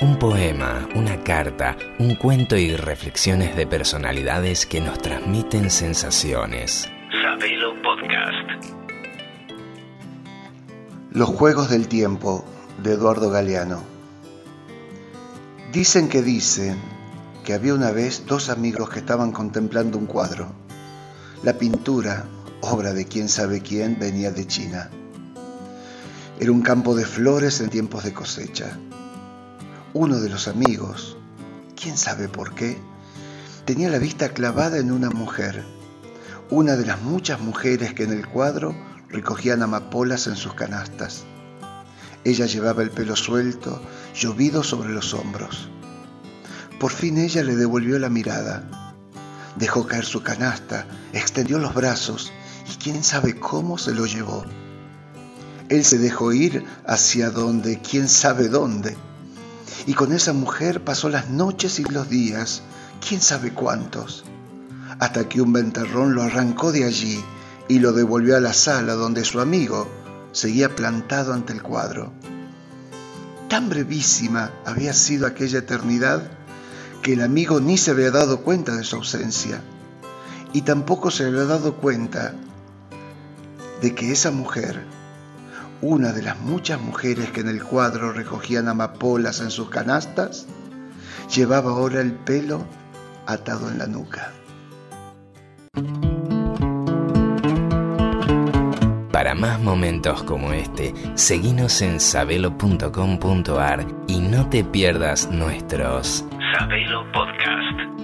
Un poema, una carta, un cuento y reflexiones de personalidades que nos transmiten sensaciones. Sabelo Podcast. Los Juegos del Tiempo de Eduardo Galeano. Dicen que dicen que había una vez dos amigos que estaban contemplando un cuadro. La pintura, obra de quién sabe quién, venía de China. Era un campo de flores en tiempos de cosecha. Uno de los amigos, quién sabe por qué, tenía la vista clavada en una mujer, una de las muchas mujeres que en el cuadro recogían amapolas en sus canastas. Ella llevaba el pelo suelto, llovido sobre los hombros. Por fin ella le devolvió la mirada. Dejó caer su canasta, extendió los brazos y quién sabe cómo se lo llevó. Él se dejó ir hacia donde, quién sabe dónde y con esa mujer pasó las noches y los días, quién sabe cuántos, hasta que un ventarrón lo arrancó de allí y lo devolvió a la sala donde su amigo seguía plantado ante el cuadro. Tan brevísima había sido aquella eternidad que el amigo ni se había dado cuenta de su ausencia y tampoco se había dado cuenta de que esa mujer una de las muchas mujeres que en el cuadro recogían amapolas en sus canastas, llevaba ahora el pelo atado en la nuca. Para más momentos como este, seguinos en sabelo.com.ar y no te pierdas nuestros Sabelo Podcast.